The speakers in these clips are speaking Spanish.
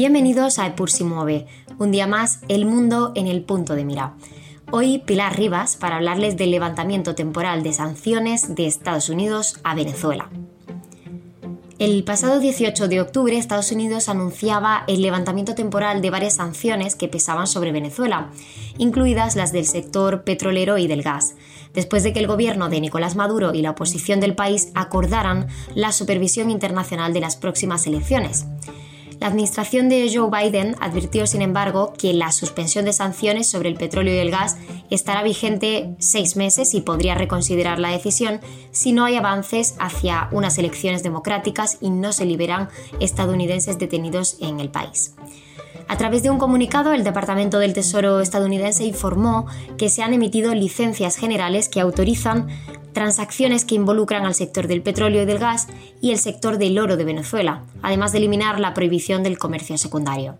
Bienvenidos a Epur si mueve, un día más el mundo en el punto de mira. Hoy Pilar Rivas para hablarles del levantamiento temporal de sanciones de Estados Unidos a Venezuela. El pasado 18 de octubre Estados Unidos anunciaba el levantamiento temporal de varias sanciones que pesaban sobre Venezuela, incluidas las del sector petrolero y del gas, después de que el gobierno de Nicolás Maduro y la oposición del país acordaran la supervisión internacional de las próximas elecciones. La administración de Joe Biden advirtió, sin embargo, que la suspensión de sanciones sobre el petróleo y el gas estará vigente seis meses y podría reconsiderar la decisión si no hay avances hacia unas elecciones democráticas y no se liberan estadounidenses detenidos en el país. A través de un comunicado, el Departamento del Tesoro estadounidense informó que se han emitido licencias generales que autorizan transacciones que involucran al sector del petróleo y del gas y el sector del oro de Venezuela, además de eliminar la prohibición del comercio secundario.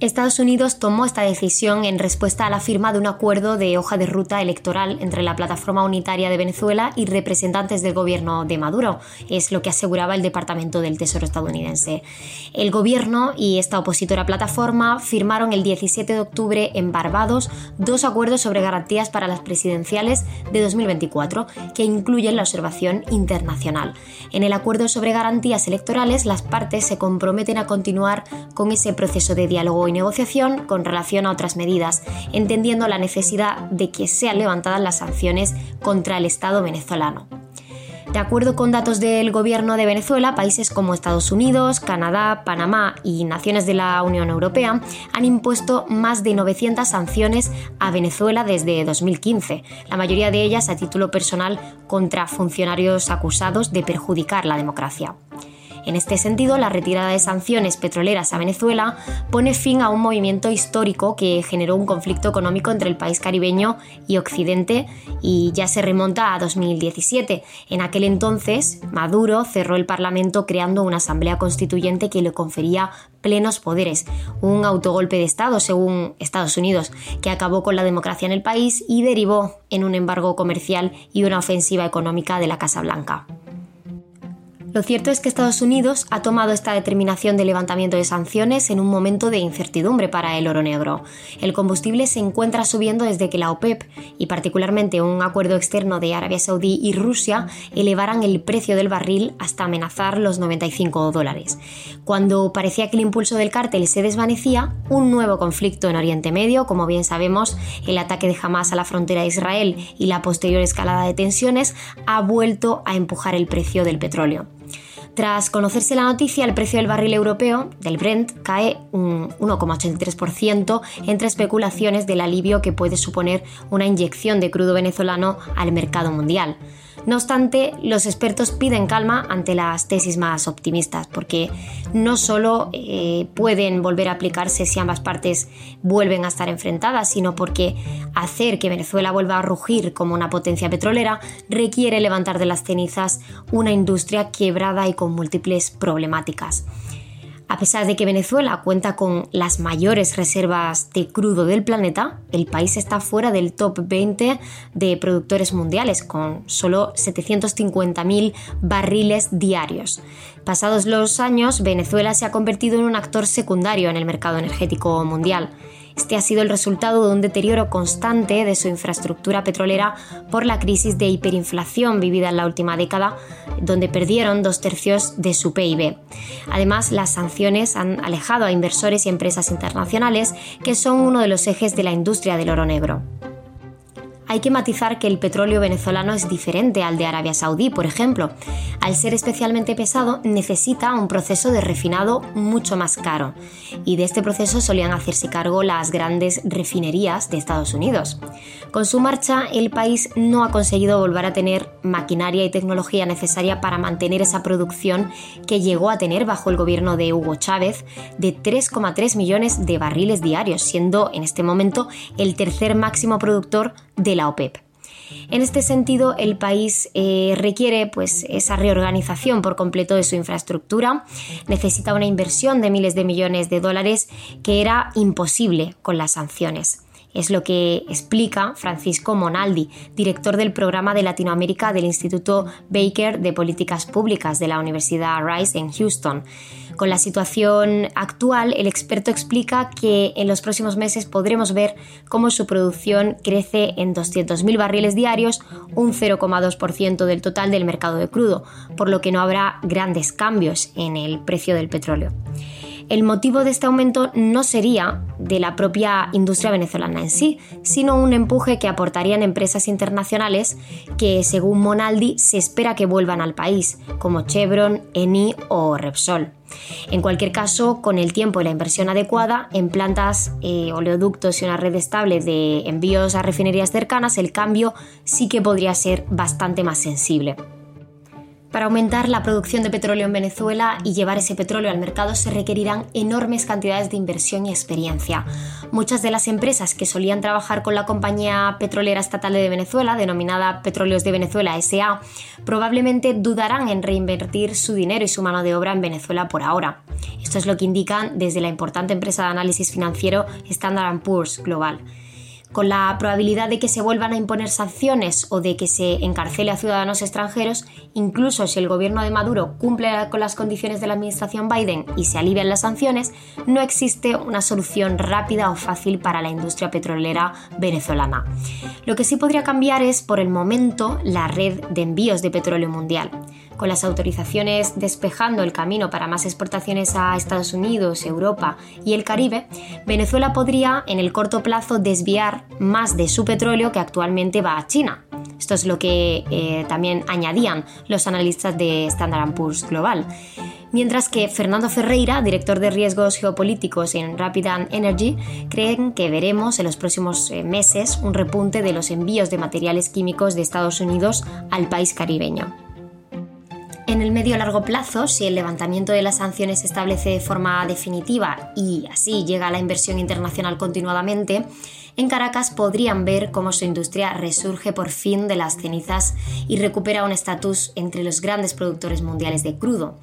Estados Unidos tomó esta decisión en respuesta a la firma de un acuerdo de hoja de ruta electoral entre la Plataforma Unitaria de Venezuela y representantes del gobierno de Maduro, es lo que aseguraba el Departamento del Tesoro estadounidense. El gobierno y esta opositora plataforma firmaron el 17 de octubre en Barbados dos acuerdos sobre garantías para las presidenciales de 2024 que incluyen la observación internacional. En el acuerdo sobre garantías electorales, las partes se comprometen a continuar con ese proceso de diálogo negociación con relación a otras medidas, entendiendo la necesidad de que sean levantadas las sanciones contra el Estado venezolano. De acuerdo con datos del gobierno de Venezuela, países como Estados Unidos, Canadá, Panamá y naciones de la Unión Europea han impuesto más de 900 sanciones a Venezuela desde 2015, la mayoría de ellas a título personal contra funcionarios acusados de perjudicar la democracia. En este sentido, la retirada de sanciones petroleras a Venezuela pone fin a un movimiento histórico que generó un conflicto económico entre el país caribeño y Occidente y ya se remonta a 2017. En aquel entonces, Maduro cerró el Parlamento creando una asamblea constituyente que le confería plenos poderes, un autogolpe de Estado, según Estados Unidos, que acabó con la democracia en el país y derivó en un embargo comercial y una ofensiva económica de la Casa Blanca. Lo cierto es que Estados Unidos ha tomado esta determinación de levantamiento de sanciones en un momento de incertidumbre para el oro negro. El combustible se encuentra subiendo desde que la OPEP y particularmente un acuerdo externo de Arabia Saudí y Rusia elevaran el precio del barril hasta amenazar los 95 dólares. Cuando parecía que el impulso del cártel se desvanecía, un nuevo conflicto en Oriente Medio, como bien sabemos, el ataque de Hamas a la frontera de Israel y la posterior escalada de tensiones, ha vuelto a empujar el precio del petróleo. Tras conocerse la noticia, el precio del barril europeo, del Brent, cae un 1,83% entre especulaciones del alivio que puede suponer una inyección de crudo venezolano al mercado mundial. No obstante, los expertos piden calma ante las tesis más optimistas, porque no solo eh, pueden volver a aplicarse si ambas partes vuelven a estar enfrentadas, sino porque hacer que Venezuela vuelva a rugir como una potencia petrolera requiere levantar de las cenizas una industria quebrada y con múltiples problemáticas. A pesar de que Venezuela cuenta con las mayores reservas de crudo del planeta, el país está fuera del top 20 de productores mundiales, con solo 750.000 barriles diarios. Pasados los años, Venezuela se ha convertido en un actor secundario en el mercado energético mundial. Este ha sido el resultado de un deterioro constante de su infraestructura petrolera por la crisis de hiperinflación vivida en la última década, donde perdieron dos tercios de su PIB. Además, las sanciones han alejado a inversores y empresas internacionales, que son uno de los ejes de la industria del oro negro. Hay que matizar que el petróleo venezolano es diferente al de Arabia Saudí, por ejemplo. Al ser especialmente pesado, necesita un proceso de refinado mucho más caro. Y de este proceso solían hacerse cargo las grandes refinerías de Estados Unidos. Con su marcha, el país no ha conseguido volver a tener maquinaria y tecnología necesaria para mantener esa producción que llegó a tener bajo el gobierno de Hugo Chávez de 3,3 millones de barriles diarios, siendo en este momento el tercer máximo productor de la OPEP. En este sentido, el país eh, requiere pues, esa reorganización por completo de su infraestructura, necesita una inversión de miles de millones de dólares que era imposible con las sanciones. Es lo que explica Francisco Monaldi, director del programa de Latinoamérica del Instituto Baker de Políticas Públicas de la Universidad Rice en Houston. Con la situación actual, el experto explica que en los próximos meses podremos ver cómo su producción crece en 200.000 barriles diarios, un 0,2% del total del mercado de crudo, por lo que no habrá grandes cambios en el precio del petróleo. El motivo de este aumento no sería de la propia industria venezolana en sí, sino un empuje que aportarían empresas internacionales que, según Monaldi, se espera que vuelvan al país, como Chevron, Eni o Repsol. En cualquier caso, con el tiempo y la inversión adecuada en plantas, eh, oleoductos y una red estable de envíos a refinerías cercanas, el cambio sí que podría ser bastante más sensible. Para aumentar la producción de petróleo en Venezuela y llevar ese petróleo al mercado se requerirán enormes cantidades de inversión y experiencia. Muchas de las empresas que solían trabajar con la compañía petrolera estatal de Venezuela, denominada Petróleos de Venezuela SA, probablemente dudarán en reinvertir su dinero y su mano de obra en Venezuela por ahora. Esto es lo que indican desde la importante empresa de análisis financiero Standard Poor's Global con la probabilidad de que se vuelvan a imponer sanciones o de que se encarcele a ciudadanos extranjeros, incluso si el gobierno de Maduro cumple con las condiciones de la administración Biden y se alivian las sanciones, no existe una solución rápida o fácil para la industria petrolera venezolana. Lo que sí podría cambiar es, por el momento, la red de envíos de petróleo mundial con las autorizaciones despejando el camino para más exportaciones a Estados Unidos, Europa y el Caribe, Venezuela podría en el corto plazo desviar más de su petróleo que actualmente va a China. Esto es lo que eh, también añadían los analistas de Standard Poor's Global. Mientras que Fernando Ferreira, director de riesgos geopolíticos en Rapid Energy, creen que veremos en los próximos eh, meses un repunte de los envíos de materiales químicos de Estados Unidos al país caribeño. En el medio largo plazo, si el levantamiento de las sanciones se establece de forma definitiva y así llega la inversión internacional continuadamente, en Caracas podrían ver cómo su industria resurge por fin de las cenizas y recupera un estatus entre los grandes productores mundiales de crudo.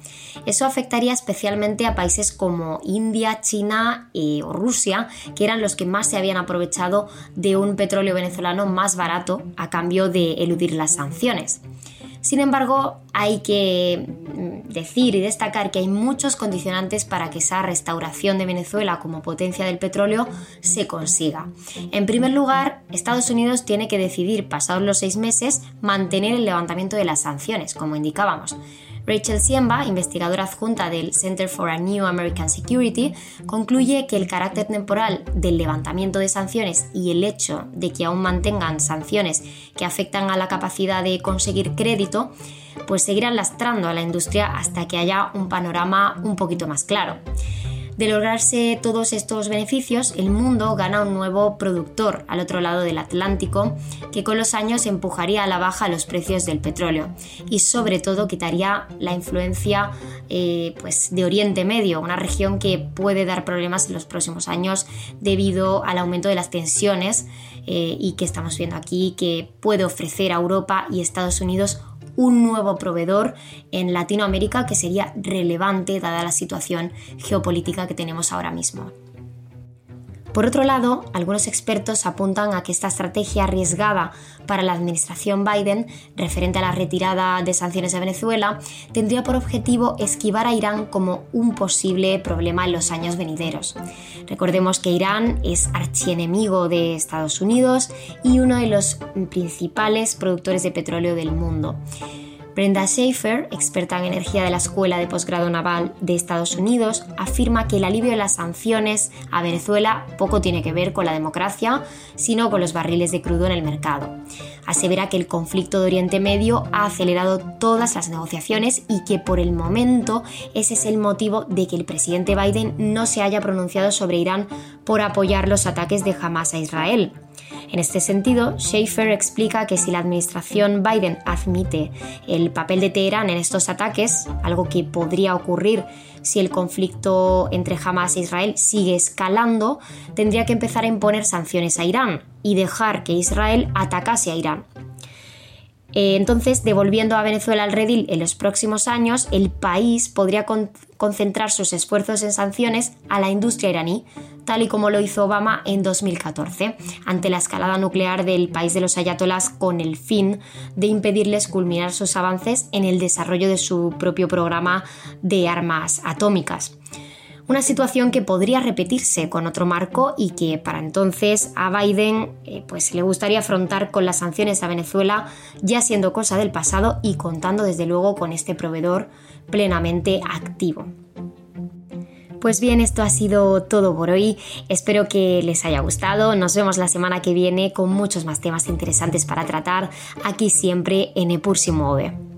Eso afectaría especialmente a países como India, China eh, o Rusia, que eran los que más se habían aprovechado de un petróleo venezolano más barato a cambio de eludir las sanciones. Sin embargo, hay que mm, decir y destacar que hay muchos condicionantes para que esa restauración de Venezuela como potencia del petróleo se consiga. En primer lugar, Estados Unidos tiene que decidir, pasados los seis meses, mantener el levantamiento de las sanciones, como indicábamos. Rachel Siemba, investigadora adjunta del Center for a New American Security, concluye que el carácter temporal del levantamiento de sanciones y el hecho de que aún mantengan sanciones que afectan a la capacidad de conseguir crédito, pues seguirán lastrando a la industria hasta que haya un panorama un poquito más claro. De lograrse todos estos beneficios, el mundo gana un nuevo productor al otro lado del Atlántico que con los años empujaría a la baja los precios del petróleo y sobre todo quitaría la influencia eh, pues de Oriente Medio, una región que puede dar problemas en los próximos años debido al aumento de las tensiones eh, y que estamos viendo aquí que puede ofrecer a Europa y Estados Unidos un nuevo proveedor en Latinoamérica que sería relevante dada la situación geopolítica que tenemos ahora mismo. Por otro lado, algunos expertos apuntan a que esta estrategia arriesgada para la administración Biden, referente a la retirada de sanciones a Venezuela, tendría por objetivo esquivar a Irán como un posible problema en los años venideros. Recordemos que Irán es archienemigo de Estados Unidos y uno de los principales productores de petróleo del mundo. Brenda Schaefer, experta en energía de la Escuela de Posgrado Naval de Estados Unidos, afirma que el alivio de las sanciones a Venezuela poco tiene que ver con la democracia, sino con los barriles de crudo en el mercado. Asevera que el conflicto de Oriente Medio ha acelerado todas las negociaciones y que por el momento ese es el motivo de que el presidente Biden no se haya pronunciado sobre Irán por apoyar los ataques de Hamas a Israel. En este sentido, Schaefer explica que si la administración Biden admite el papel de Teherán en estos ataques, algo que podría ocurrir si el conflicto entre Hamas e Israel sigue escalando, tendría que empezar a imponer sanciones a Irán y dejar que Israel atacase a Irán. Eh, entonces, devolviendo a Venezuela al redil en los próximos años, el país podría concentrar sus esfuerzos en sanciones a la industria iraní, tal y como lo hizo Obama en 2014, ante la escalada nuclear del país de los ayatolás con el fin de impedirles culminar sus avances en el desarrollo de su propio programa de armas atómicas. Una situación que podría repetirse con otro marco y que para entonces a Biden eh, pues le gustaría afrontar con las sanciones a Venezuela ya siendo cosa del pasado y contando desde luego con este proveedor plenamente activo. Pues bien, esto ha sido todo por hoy. Espero que les haya gustado. Nos vemos la semana que viene con muchos más temas interesantes para tratar aquí siempre en Epur Mueve.